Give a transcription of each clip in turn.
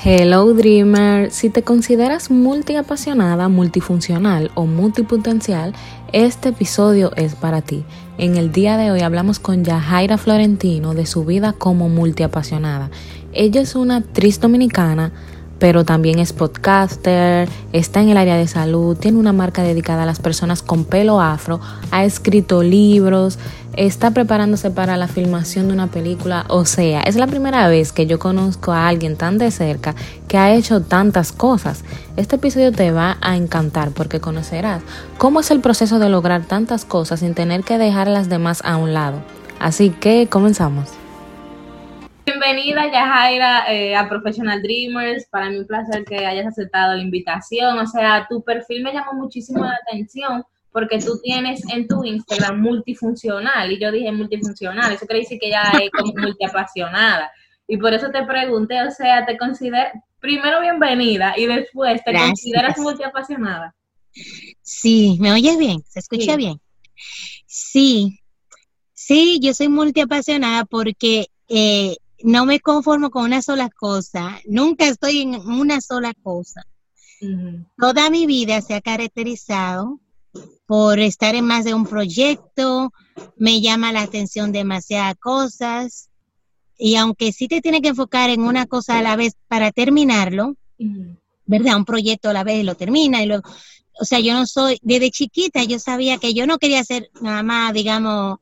Hello Dreamer, si te consideras multiapasionada, multifuncional o multipotencial, este episodio es para ti. En el día de hoy hablamos con Yajaira Florentino de su vida como multiapasionada. Ella es una actriz dominicana, pero también es podcaster, está en el área de salud, tiene una marca dedicada a las personas con pelo afro, ha escrito libros, está preparándose para la filmación de una película, o sea, es la primera vez que yo conozco a alguien tan de cerca que ha hecho tantas cosas. Este episodio te va a encantar porque conocerás cómo es el proceso de lograr tantas cosas sin tener que dejar las demás a un lado. Así que comenzamos. Bienvenida, Yajaira, eh, a Professional Dreamers. Para mí un placer que hayas aceptado la invitación. O sea, tu perfil me llamó muchísimo la atención porque tú tienes en tu Instagram multifuncional. Y yo dije multifuncional. Eso quiere decir que ya es como multiapasionada. Y por eso te pregunté, o sea, te consideras, primero bienvenida y después te consideras multiapasionada. Sí, ¿me oyes bien? ¿Se escucha bien? Sí, sí, yo soy multiapasionada porque eh, no me conformo con una sola cosa, nunca estoy en una sola cosa. Toda mi vida se ha caracterizado por estar en más de un proyecto, me llama la atención demasiadas cosas y aunque sí te tiene que enfocar en una cosa a la vez para terminarlo, ¿verdad? Un proyecto a la vez lo termina y lo, o sea, yo no soy, desde chiquita yo sabía que yo no quería ser nada más, digamos,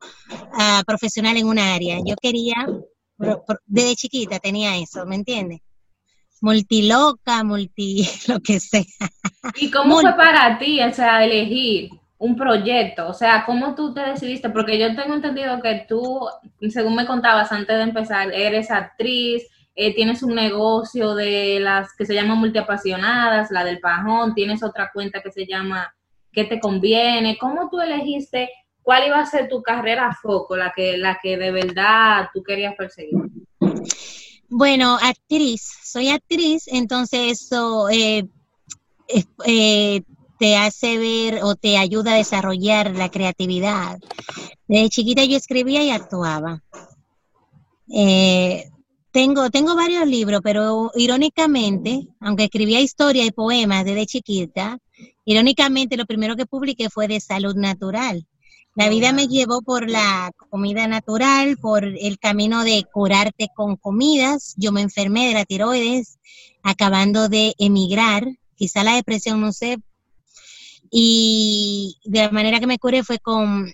ah, profesional en un área, yo quería desde chiquita tenía eso, ¿me entiendes? Multiloca, multi, lo que sea. ¿Y cómo fue para ti, o sea, elegir un proyecto? O sea, ¿cómo tú te decidiste? Porque yo tengo entendido que tú, según me contabas antes de empezar, eres actriz, eh, tienes un negocio de las que se llama Multiapasionadas, la del Pajón, tienes otra cuenta que se llama ¿Qué te conviene? ¿Cómo tú elegiste ¿cuál iba a ser tu carrera a foco, la que, la que de verdad tú querías perseguir? Bueno, actriz, soy actriz, entonces eso eh, eh, te hace ver o te ayuda a desarrollar la creatividad. Desde chiquita yo escribía y actuaba. Eh, tengo, tengo varios libros, pero irónicamente, aunque escribía historia y poemas desde chiquita, irónicamente lo primero que publiqué fue de salud natural. La vida me llevó por la comida natural, por el camino de curarte con comidas. Yo me enfermé de la tiroides, acabando de emigrar, quizá la depresión, no sé. Y de la manera que me curé fue con,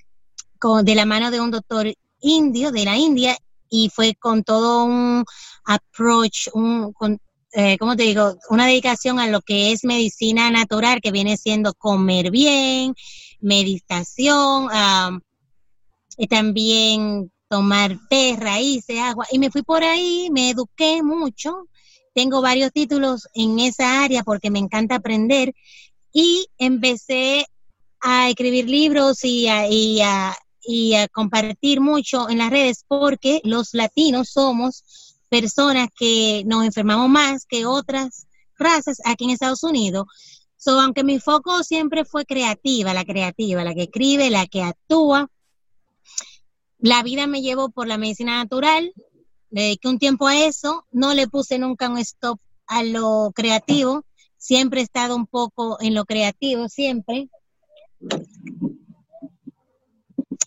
de la mano de un doctor indio, de la India, y fue con todo un approach, un, eh, ¿cómo te digo? Una dedicación a lo que es medicina natural, que viene siendo comer bien, meditación, y también tomar té, raíces, agua. Y me fui por ahí, me eduqué mucho. Tengo varios títulos en esa área porque me encanta aprender. Y empecé a escribir libros y a, y a compartir mucho en las redes porque los latinos somos personas que nos enfermamos más que otras razas aquí en Estados Unidos. So, aunque mi foco siempre fue creativa, la creativa, la que escribe, la que actúa, la vida me llevó por la medicina natural, le dediqué un tiempo a eso, no le puse nunca un stop a lo creativo, siempre he estado un poco en lo creativo, siempre.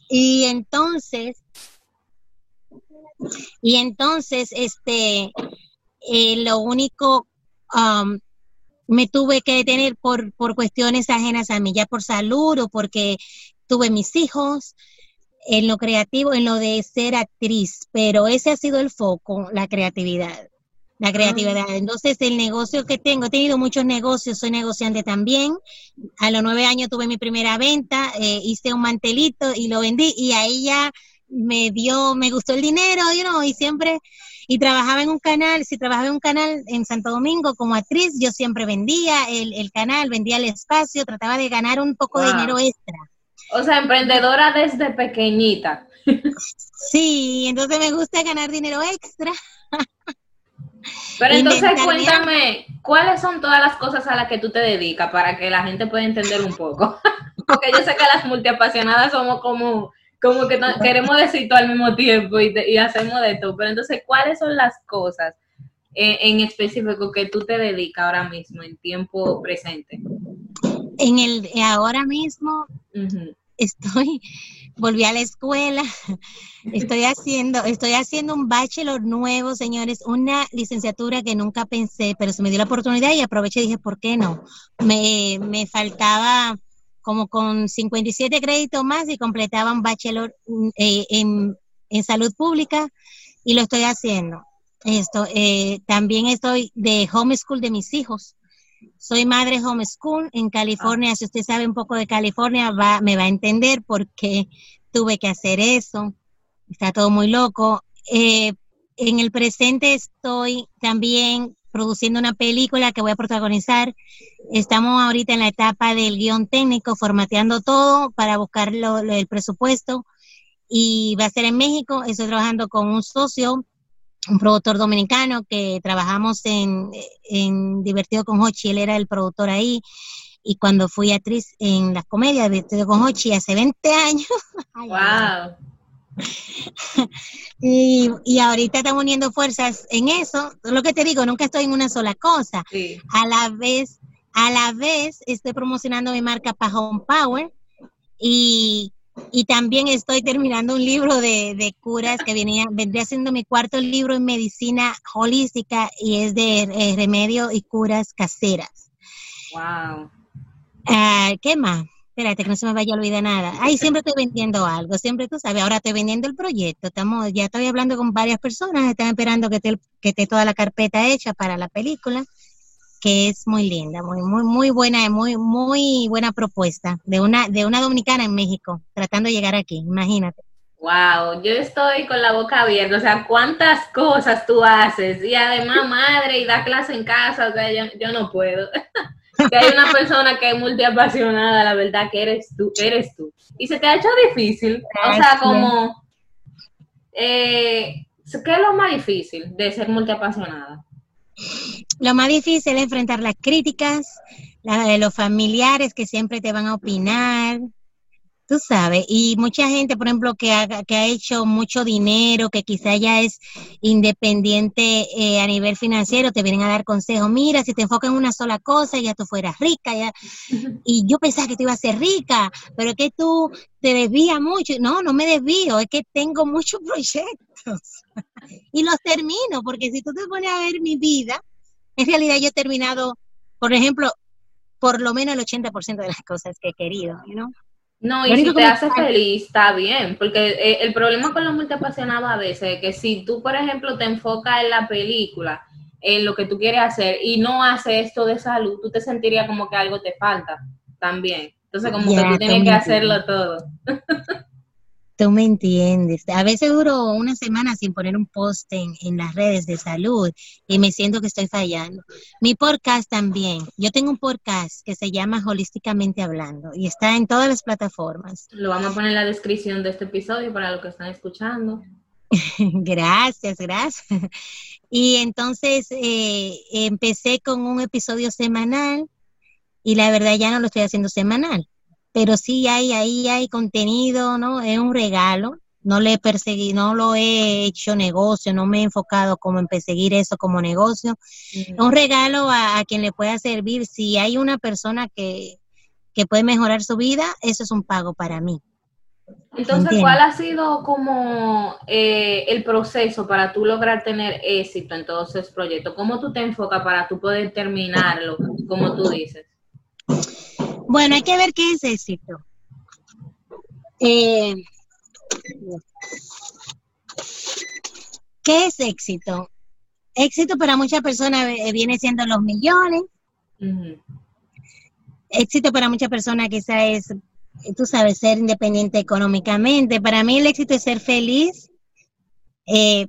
Y entonces, y entonces, este, eh, lo único, um, me tuve que detener por, por cuestiones ajenas a mí, ya por salud o porque tuve mis hijos, en lo creativo, en lo de ser actriz, pero ese ha sido el foco, la creatividad. La creatividad. Ah. Entonces, el negocio que tengo, he tenido muchos negocios, soy negociante también. A los nueve años tuve mi primera venta, eh, hice un mantelito y lo vendí y ahí ya me dio, me gustó el dinero, you know, y siempre, y trabajaba en un canal, si trabajaba en un canal en Santo Domingo como actriz, yo siempre vendía el, canal, vendía el espacio, trataba de ganar un poco de dinero extra. O sea, emprendedora desde pequeñita. Sí, entonces me gusta ganar dinero extra. Pero entonces cuéntame, ¿cuáles son todas las cosas a las que tú te dedicas para que la gente pueda entender un poco? Porque yo sé que las multiapasionadas somos como como que queremos decir todo al mismo tiempo y, hacemos de todo. Pero entonces, ¿cuáles son las cosas en, específico que tú te dedicas ahora mismo, en tiempo presente? En el ahora mismo estoy, volví a la escuela, estoy haciendo, estoy haciendo un bachelor nuevo, señores, una licenciatura que nunca pensé, pero se me dio la oportunidad y aproveché y dije, ¿por qué no? Me, me faltaba como con 57 créditos más y completaba un bachelor eh, en, en salud pública y lo estoy haciendo. Esto, eh, también estoy de homeschool de mis hijos. Soy madre homeschool en California. Si usted sabe un poco de California, va, me va a entender por qué tuve que hacer eso. Está todo muy loco. Eh, en el presente estoy también produciendo una película que voy a protagonizar. Estamos ahorita en la etapa del guion técnico, formateando todo para buscar el presupuesto y va a ser en México. Estoy trabajando con un socio un productor dominicano que trabajamos en, Divertido con Hochi, él era el productor ahí, y cuando fui actriz en las comedias Divertido con Hochi hace 20 años. ¡Wow! y, y, ahorita estamos uniendo fuerzas en eso. Lo que te digo, nunca estoy en una sola cosa. A la vez, a la vez estoy promocionando mi marca Pajón Power y y también estoy terminando un libro de, curas que venía, vendría siendo mi cuarto libro en medicina holística y es de eh, remedio y curas caseras. Wow. Ah, ¿Qué más? Espérate, que no se me vaya a olvidar nada. Ay, siempre estoy vendiendo algo, siempre tú sabes. Ahora estoy vendiendo el proyecto. Estamos, ya estoy hablando con varias personas, están esperando que que esté toda la carpeta hecha para la película que es muy linda, muy, muy, muy buena, muy, muy buena propuesta de una, de una dominicana en México, tratando de llegar aquí, imagínate. Wow, yo estoy con la boca abierta, o sea, cuántas cosas tú haces, y además madre y da clase en casa, o sea, yo, no puedo. que hay una persona que es multiapasionada, la verdad que eres tú, eres tú. Y se te ha hecho difícil, o sea, como, eh, ¿qué es lo más difícil de ser multiapasionada? Lo más difícil es enfrentar las críticas, la de los familiares que siempre te van a opinar, tú sabes, y mucha gente, por ejemplo, que ha, que ha hecho mucho dinero, que quizá ya es independiente eh, a nivel financiero, te vienen a dar consejos, mira, si te enfocas en una sola cosa, ya tú fueras rica, ya. y yo pensaba que tú ibas a ser rica, pero que tú te desvías mucho, no, no me desvío, es que tengo muchos proyectos y los termino, porque si tú te pones a ver mi vida, en realidad yo he terminado, por ejemplo, por lo menos el 80% de las cosas que he querido, ¿no? No, y si te hace feliz, está bien, porque eh, el problema con los multiapasionados a veces es que si tú, por ejemplo, te enfocas en la película, en lo que tú quieres hacer y no haces esto de salud, tú te sentirías como que algo te falta también. Entonces, como que tú tienes que hacerlo todo. Tú me entiendes. A veces duro una semana sin poner un post en, las redes de salud y me siento que estoy fallando. Mi podcast también. Yo tengo un podcast que se llama Holísticamente Hablando y está en todas las plataformas. Lo vamos a poner en la descripción de este episodio para los que están escuchando. gracias, gracias. Y entonces eh, empecé con un episodio semanal y la verdad ya no lo estoy haciendo semanal pero sí hay, ahí hay contenido, ¿no? Es un regalo. No le he perseguido, no lo he hecho negocio, no me he enfocado como en perseguir eso como negocio. Es un regalo a, quien le pueda servir. Si hay una persona que, que puede mejorar su vida, eso es un pago para mí. Entonces, ¿cuál ha sido como eh, el proceso para tú lograr tener éxito en todos esos proyectos? ¿Cómo tú te enfocas para tú poder terminarlo, como tú dices? Bueno, hay que ver qué es éxito. Eh, ¿Qué es éxito? Éxito para muchas personas eh, viene siendo los millones. Éxito para muchas personas quizá es, tú sabes, ser independiente económicamente. Para mí el éxito es ser feliz, eh,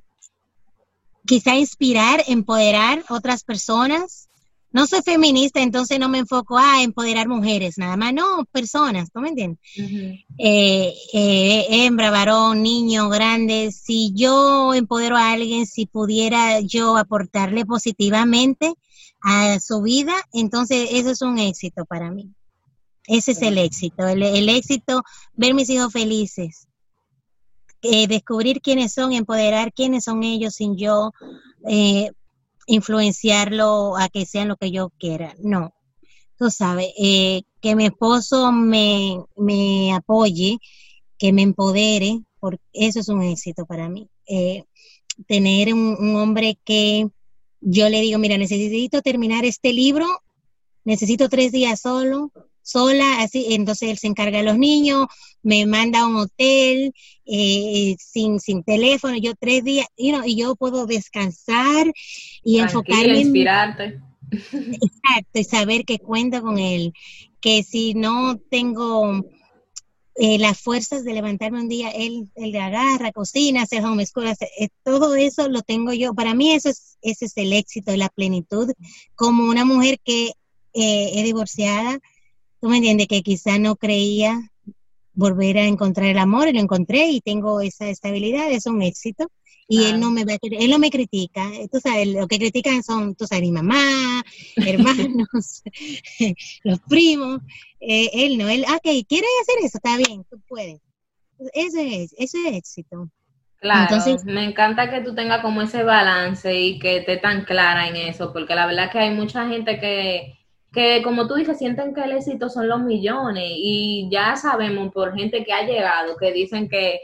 quizá inspirar, empoderar otras personas, no soy feminista, entonces no me enfoco a empoderar mujeres, nada más, no, personas, ¿tú me entiendes? Eh, eh, hembra, varón, niño, grande, si yo empodero a alguien, si pudiera yo aportarle positivamente a su vida, entonces eso es un éxito para mí. Ese es el éxito, el, éxito, ver mis hijos felices, eh, descubrir quiénes son, empoderar quiénes son ellos sin yo influenciarlo a que sean lo que yo quiera, no. Tú sabes, eh, que mi esposo me, me apoye, que me empodere, porque eso es un éxito para mí. Eh, tener un, hombre que yo le digo, mira, necesito terminar este libro, necesito tres días solo, sola, así, entonces él se encarga de los niños, me manda a un hotel eh, sin, sin teléfono, yo tres días, y yo puedo descansar y enfocarme. inspirarte. Exacto, y saber que cuento con él, que si no tengo eh, las fuerzas de levantarme un día, él, él agarra, cocina, hace homeschool, hace, eh, todo eso lo tengo yo. Para mí eso es, ese es el éxito y la plenitud. Como una mujer que eh, es divorciada, tú me entiendes, que quizá no creía volver a encontrar el amor, y lo encontré y tengo esa estabilidad, es un éxito y él no me él no me critica, tú sabes, lo que critican son, tú sabes, mi mamá, hermanos, los primos, eh, él no, él, ok, ¿quieres hacer eso? Está bien, tú puedes. Eso es, eso es éxito. Claro, Entonces, me encanta que tú tengas como ese balance y que estés tan clara en eso, porque la verdad que hay mucha gente que, que, como tú dices, sienten que el éxito son los millones y ya sabemos por gente que ha llegado, que dicen que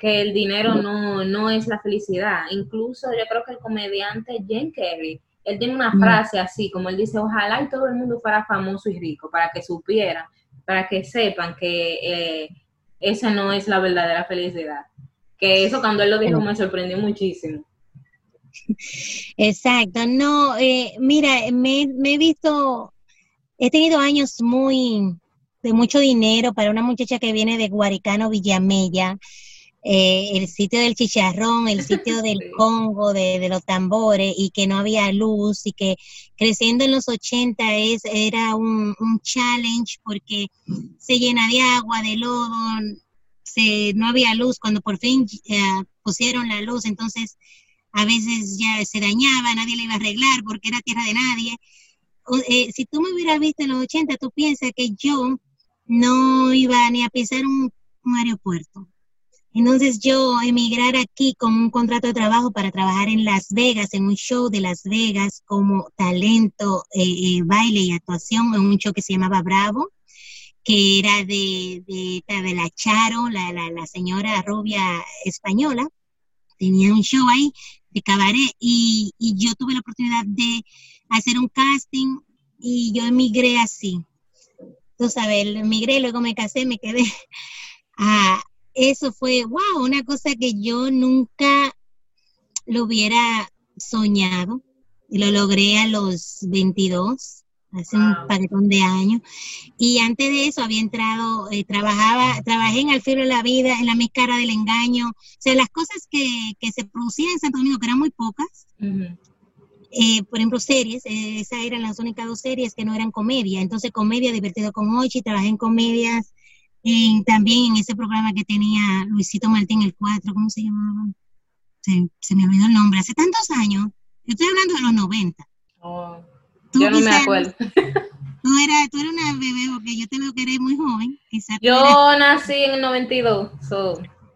que el dinero no, no es la felicidad. Incluso yo creo que el comediante Jen Kerry, él tiene una frase así, como él dice, ojalá y todo el mundo fuera famoso y rico, para que supieran, para que sepan que eh, esa no es la verdadera felicidad. Que eso cuando él lo dijo me sorprendió muchísimo. Exacto, no, eh, mira, me, me he visto, he tenido años muy, de mucho dinero para una muchacha que viene de Guaricano, Villamella, eh, el sitio del chicharrón, el sitio del Congo, de, los tambores, y que no había luz, y que creciendo en los 80 es, era un, challenge porque se llena de agua, de lodo, se, no había luz, cuando por fin eh, pusieron la luz, entonces a veces ya se dañaba, nadie le iba a arreglar porque era tierra de nadie. Eh, si tú me hubieras visto en los 80, tú piensas que yo no iba ni a pisar un aeropuerto entonces yo emigrar aquí con un contrato de trabajo para trabajar en Las Vegas, en un show de Las Vegas como talento, eh, eh, baile y actuación en un show que se llamaba Bravo, que era de, de, la Charo, la, la, la, señora rubia española. Tenía un show ahí de cabaret y, y yo tuve la oportunidad de hacer un casting y yo emigré así. Tú sabes, emigré, luego me casé, me quedé a, eso fue, wow, una cosa que yo nunca lo hubiera soñado. Y lo logré a los 22, hace un paquetón de años. Y antes de eso había entrado, eh, trabajaba, trabajé en Al Filo de la Vida, en La Máscara del Engaño. O sea, las cosas que, que se producían en Santo Domingo, que eran muy pocas. Eh, por ejemplo, series, eh, esas eran las únicas dos series que no eran comedia. Entonces, comedia divertido con Ochi, trabajé en comedias también en ese programa que tenía Luisito Martín, el 4, ¿cómo se llamaba? Se, me olvidó el nombre, hace tantos años. Yo estoy hablando de los 90. Oh, yo no me acuerdo. Tú eras, tú eras una bebé, porque yo te veo que eres muy joven. yo nací en el 92.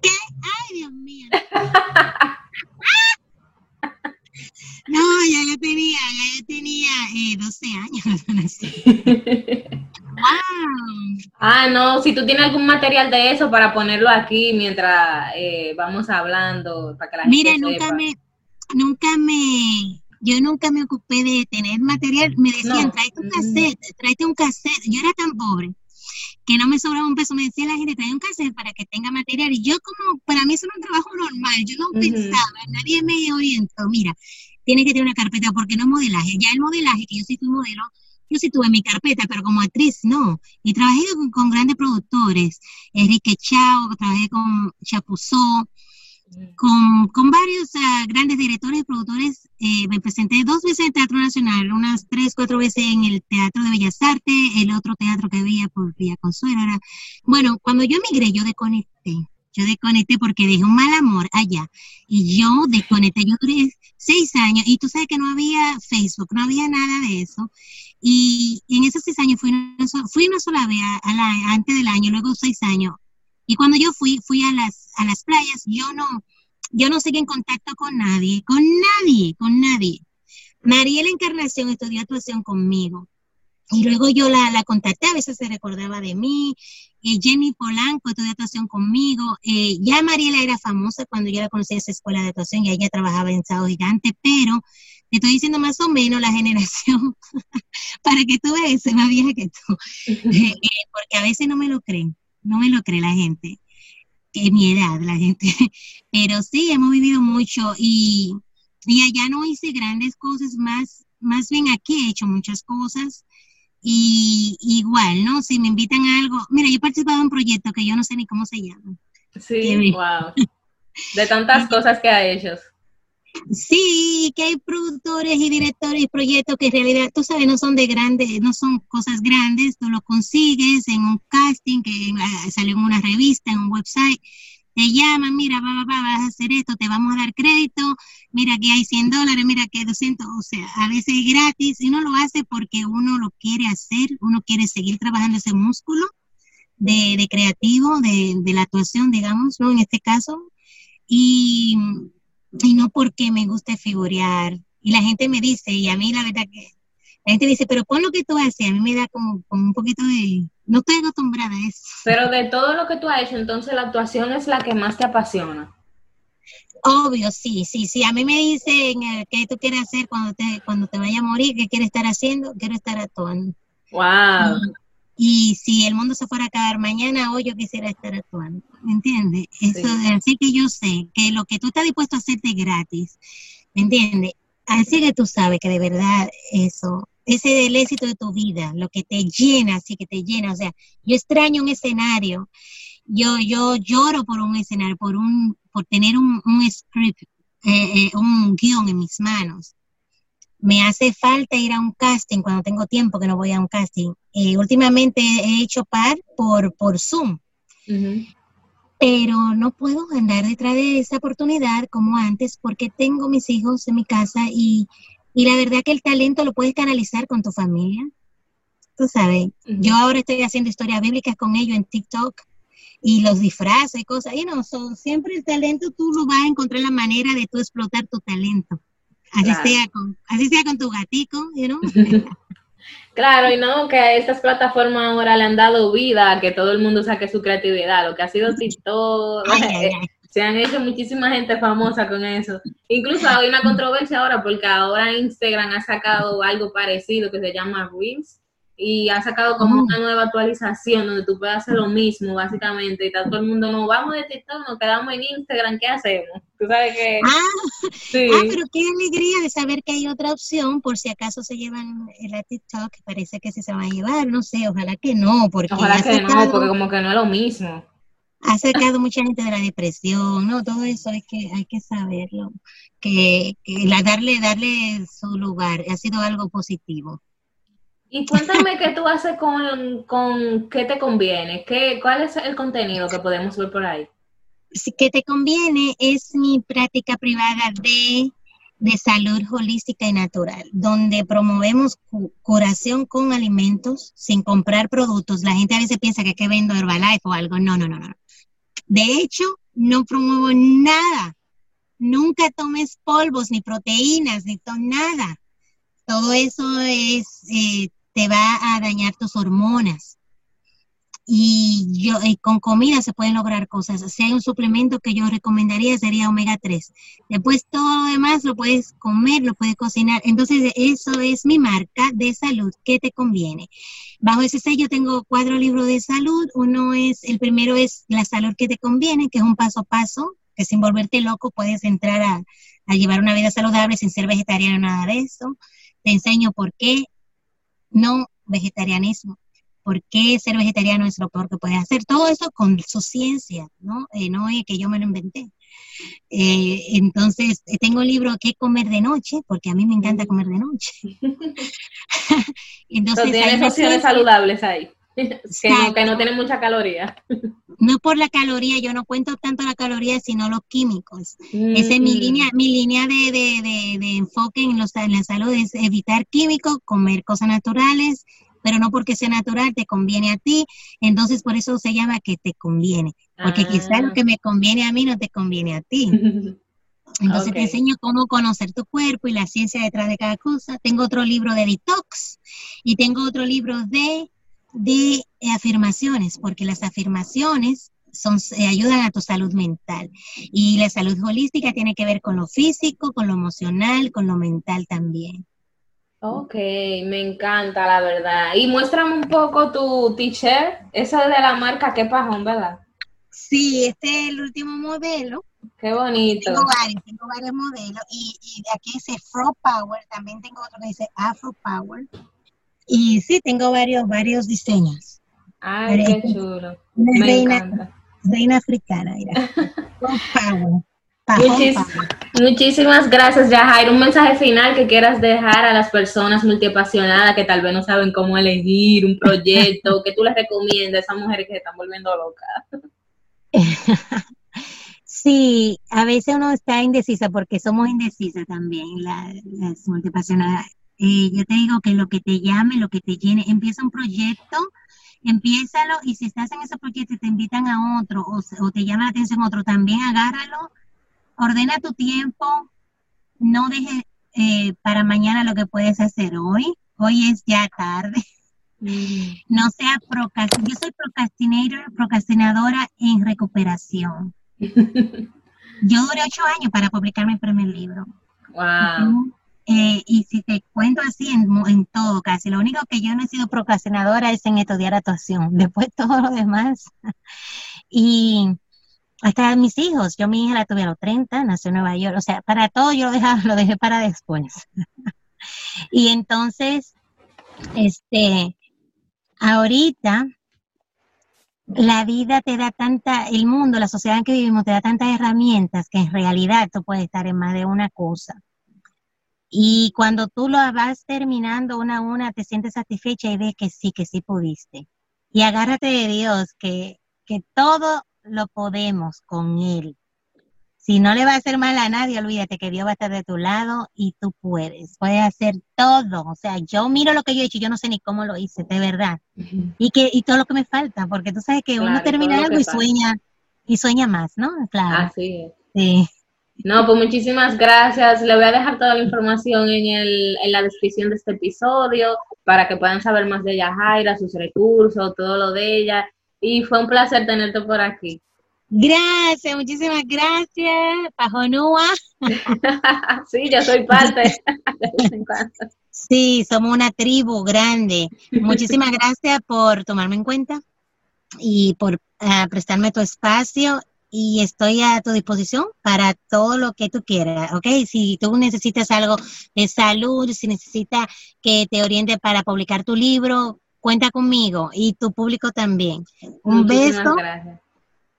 ¿Qué? Ay, Dios mío. no, ya yo tenía, ya yo tenía eh, 12 años. Ah, no, si tú tienes algún material de eso para ponerlo aquí mientras eh, vamos hablando, para que la Mira, nunca me, nunca me, yo nunca me ocupé de tener material. Me decían, tráete un cassette, tráete un cassette. Yo era tan pobre que no me sobraba un peso. Me decía la gente, trae un cassette para que tenga material. Y yo como, para mí eso era un trabajo normal. Yo no pensaba, nadie me orientó. Mira, tienes que tener una carpeta porque no es modelaje. Ya el modelaje, que yo sí fui modelo, yo sí tuve mi carpeta, pero como actriz no. Y trabajé con, grandes productores, Enrique Chao, trabajé con Chapuzó, con, con varios ah, grandes directores y productores. Eh, me presenté dos veces en Teatro Nacional, unas tres, cuatro veces en el Teatro de Bellas Artes, el otro teatro que había por Villa Consuelo. Era... Bueno, cuando yo emigré, yo desconecté. Yo desconecté porque dejé un mal amor allá. Y yo desconecté. Yo duré seis años y tú sabes que no había Facebook, no había nada de eso. Y, en esos seis años fui una, fui una sola vez antes del año, luego seis años. Y cuando yo fui, fui a las, a las playas, yo no, yo no seguí en contacto con nadie, con nadie, con nadie. Mariela Encarnación estudió actuación conmigo. Y luego yo la, la contacté, a veces se recordaba de mí. Eh, Jenny Polanco estudió actuación conmigo. Eh, ya Mariela era famosa cuando yo la conocí en esa escuela de actuación y ella trabajaba en Sado Gigante, pero te estoy diciendo más o menos la generación, para que tú veas, soy más vieja que tú, eh, porque a veces no me lo creen, no me lo cree la gente, que mi edad la gente, pero sí, hemos vivido mucho y, y allá no hice grandes cosas, más, más bien aquí he hecho muchas cosas y igual, ¿no? Si me invitan a algo, mira, yo he participado en un proyecto que yo no sé ni cómo se llama. Sí, wow. De tantas cosas que ha hecho. Sí, que hay productores y directores y proyectos que en realidad, tú sabes, no son de grandes, no son cosas grandes, tú lo consigues en un casting que salió en una revista, en un website, te llaman, mira, va, va, vas a hacer esto, te vamos a dar crédito, mira que hay 100 dólares, mira que 200, o sea, a veces es gratis y uno lo hace porque uno lo quiere hacer, uno quiere seguir trabajando ese músculo de, de creativo, de, de la actuación, digamos, ¿no? En este caso, y, y no porque me guste figurear. Y la gente me dice, y a mí la verdad que la gente dice, pero pon lo que tú haces, a mí me da como, como un poquito de, no estoy acostumbrada a eso. Pero de todo lo que tú has hecho, entonces la actuación es la que más te apasiona. Obvio, sí, sí, sí. A mí me dicen eh, qué tú quieres hacer cuando te, cuando te vaya a morir, qué quieres estar haciendo, quiero estar actuando. Wow. Y, si el mundo se fuera a acabar mañana, hoy yo quisiera estar actuando. ¿Me entiendes? Eso, así que yo sé que lo que tú estás dispuesto a hacerte gratis, ¿me entiendes? Así que tú sabes que de verdad eso ese es el éxito de tu vida, lo que te llena, así que te llena. O sea, yo extraño un escenario, yo, yo lloro por un escenario, por un, por tener un, script, eh, eh, un guion en mis manos. Me hace falta ir a un casting cuando tengo tiempo que no voy a un casting. Eh, últimamente he hecho par por, por Zoom. Pero no puedo andar detrás de esa oportunidad como antes porque tengo mis hijos en mi casa y y la verdad que el talento lo puedes canalizar con tu familia. Tú sabes, yo ahora estoy haciendo historias bíblicas con ellos en TikTok y los disfraces y cosas. Y no, son, siempre el talento tú lo vas a encontrar la manera de tú explotar tu talento. Así, sea, con, así sea con tu gatico, you Claro, y no que a estas plataformas ahora le han dado vida a que todo el mundo saque su creatividad, lo que ha sido TikTok, se han hecho muchísima gente famosa con eso. Incluso hay una controversia ahora porque ahora Instagram ha sacado algo parecido que se llama Reels y ha sacado como una nueva actualización donde tú puedes hacer lo mismo básicamente y está todo el mundo, no vamos de TikTok, nos quedamos en Instagram, ¿qué hacemos? Tú sabes que... Ah, sí. ah, pero qué alegría de saber que hay otra opción por si acaso se llevan la TikTok, parece que sí se va a llevar, no sé, ojalá que no, porque... Ojalá que no, porque como que no es lo mismo ha sacado mucha gente de la depresión, ¿no? Todo eso hay que, hay que saberlo, que, la, darle, darle su lugar ha sido algo positivo. Y cuéntame qué tú haces con, con qué te conviene, ¿Qué, cuál es el contenido que podemos ver por ahí. Sí, que te conviene es mi práctica privada de, de salud holística y natural, donde promovemos curación con alimentos sin comprar productos. La gente a veces piensa que, que vendo Herbalife o algo. No, no, no, no. De hecho, no promuevo nada. Nunca tomes polvos, ni proteínas, ni nada. Todo eso es, eh, te va a dañar tus hormonas y yo con comida se pueden lograr cosas. Si hay un suplemento que yo recomendaría sería omega 3. Después todo lo demás lo puedes comer, lo puedes cocinar. Entonces eso es mi marca de salud que te conviene. Bajo ese sello tengo cuatro libros de salud. Uno es, el primero es La salud que te conviene, que es un paso a paso, que sin volverte loco puedes entrar a, a llevar una vida saludable sin ser vegetariano, nada de eso. Te enseño por qué no vegetarianismo por qué ser vegetariano es lo peor que puedes hacer. Todo eso con su ciencia, ¿no? Eh, no es que yo me lo inventé. Eh, entonces, eh, tengo el libro ¿Qué comer de noche? Porque a mí me encanta comer de noche. entonces, tienes opciones saludables ahí. Que no, que no, tienen mucha caloría. No por la caloría, yo no cuento tanto la caloría, sino los químicos. Esa es mi mm. línea, mi línea de, de, de, enfoque en, los, en la salud, es evitar químicos, comer cosas naturales, pero no porque sea natural te conviene a ti, entonces por eso se llama que te conviene, porque quizás lo ah. que me conviene a mí no te conviene a ti. Entonces te enseño cómo conocer tu cuerpo y la ciencia detrás de cada cosa. Tengo otro libro de detox y tengo otro libro de, de afirmaciones, porque las afirmaciones son, eh, ayudan a tu salud mental. Y la salud holística tiene que ver con lo físico, con lo emocional, con lo mental también. Ok, me encanta la verdad. Y muéstrame un poco tu t-shirt, esa de la marca Qué Pajón, ¿verdad? Sí, este es el último modelo. Qué bonito. Tengo varios, tengo varios modelos. Y, y aquí dice Fro Power, también tengo otro que dice Afro Power. Y sí, tengo varios, varios diseños. Ay, qué chulo. Me encanta reina africana, mira. muchísimas gracias, Yajair. Un mensaje final que quieras dejar a las personas multiapasionadas que tal vez no saben cómo elegir un proyecto, que tú les recomiendas a esas mujeres que se están volviendo locas. Sí, a veces uno está indecisa porque somos indecisas también, las multiapasionadas. Eh, yo te digo que lo que te llame, lo que te llene, empieza un proyecto empiézalo y si estás en ese proyecto y te invitan a otro o, te llama la atención otro, también agárralo, ordena tu tiempo, no dejes eh, para mañana lo que puedes hacer hoy, hoy es ya tarde. Mm. No sea procrastinador. Yo soy procrastinator, procrastinadora en recuperación. Yo duré ocho años para publicar mi primer libro. Wow. Eh, y si te cuento así en, todo casi, lo único que yo no he sido procrastinadora es en estudiar actuación, después todo lo demás. y hasta mis hijos, yo mi hija la tuve a los 30, nació en Nueva York, o sea, para todo yo lo, lo dejé para después. y entonces, este, ahorita la vida te da tanta, el mundo, la sociedad en que vivimos te da tantas herramientas que en realidad tú puedes estar en más de una cosa. Y cuando tú lo vas terminando una a una, te sientes satisfecha y ves que sí, que sí pudiste. Y agárrate de Dios, que, que todo lo podemos con Él. Si no le va a hacer mal a nadie, olvídate que Dios va a estar de tu lado y tú puedes. Puedes hacer todo. O sea, yo miro lo que yo he hecho, yo no sé ni cómo lo hice, de verdad. Y que y todo lo que me falta, porque tú sabes que uno termina algo y sueña y sueña más, ¿no? Claro. Así es. Sí. No, pues muchísimas gracias. Le voy a dejar toda la información en, el, en la descripción de este episodio para que puedan saber más de Yajaira, sus recursos, todo lo de ella. Y fue un placer tenerte por aquí. Gracias, muchísimas gracias, Pajonúa. sí, yo soy parte. sí, somos una tribu grande. Muchísimas gracias por tomarme en cuenta y por uh, prestarme tu espacio y estoy a tu disposición para todo lo que tú quieras, ¿ok? Si tú necesitas algo de salud, si necesitas que te oriente para publicar tu libro, cuenta conmigo y tu público también. Un beso. Gracias.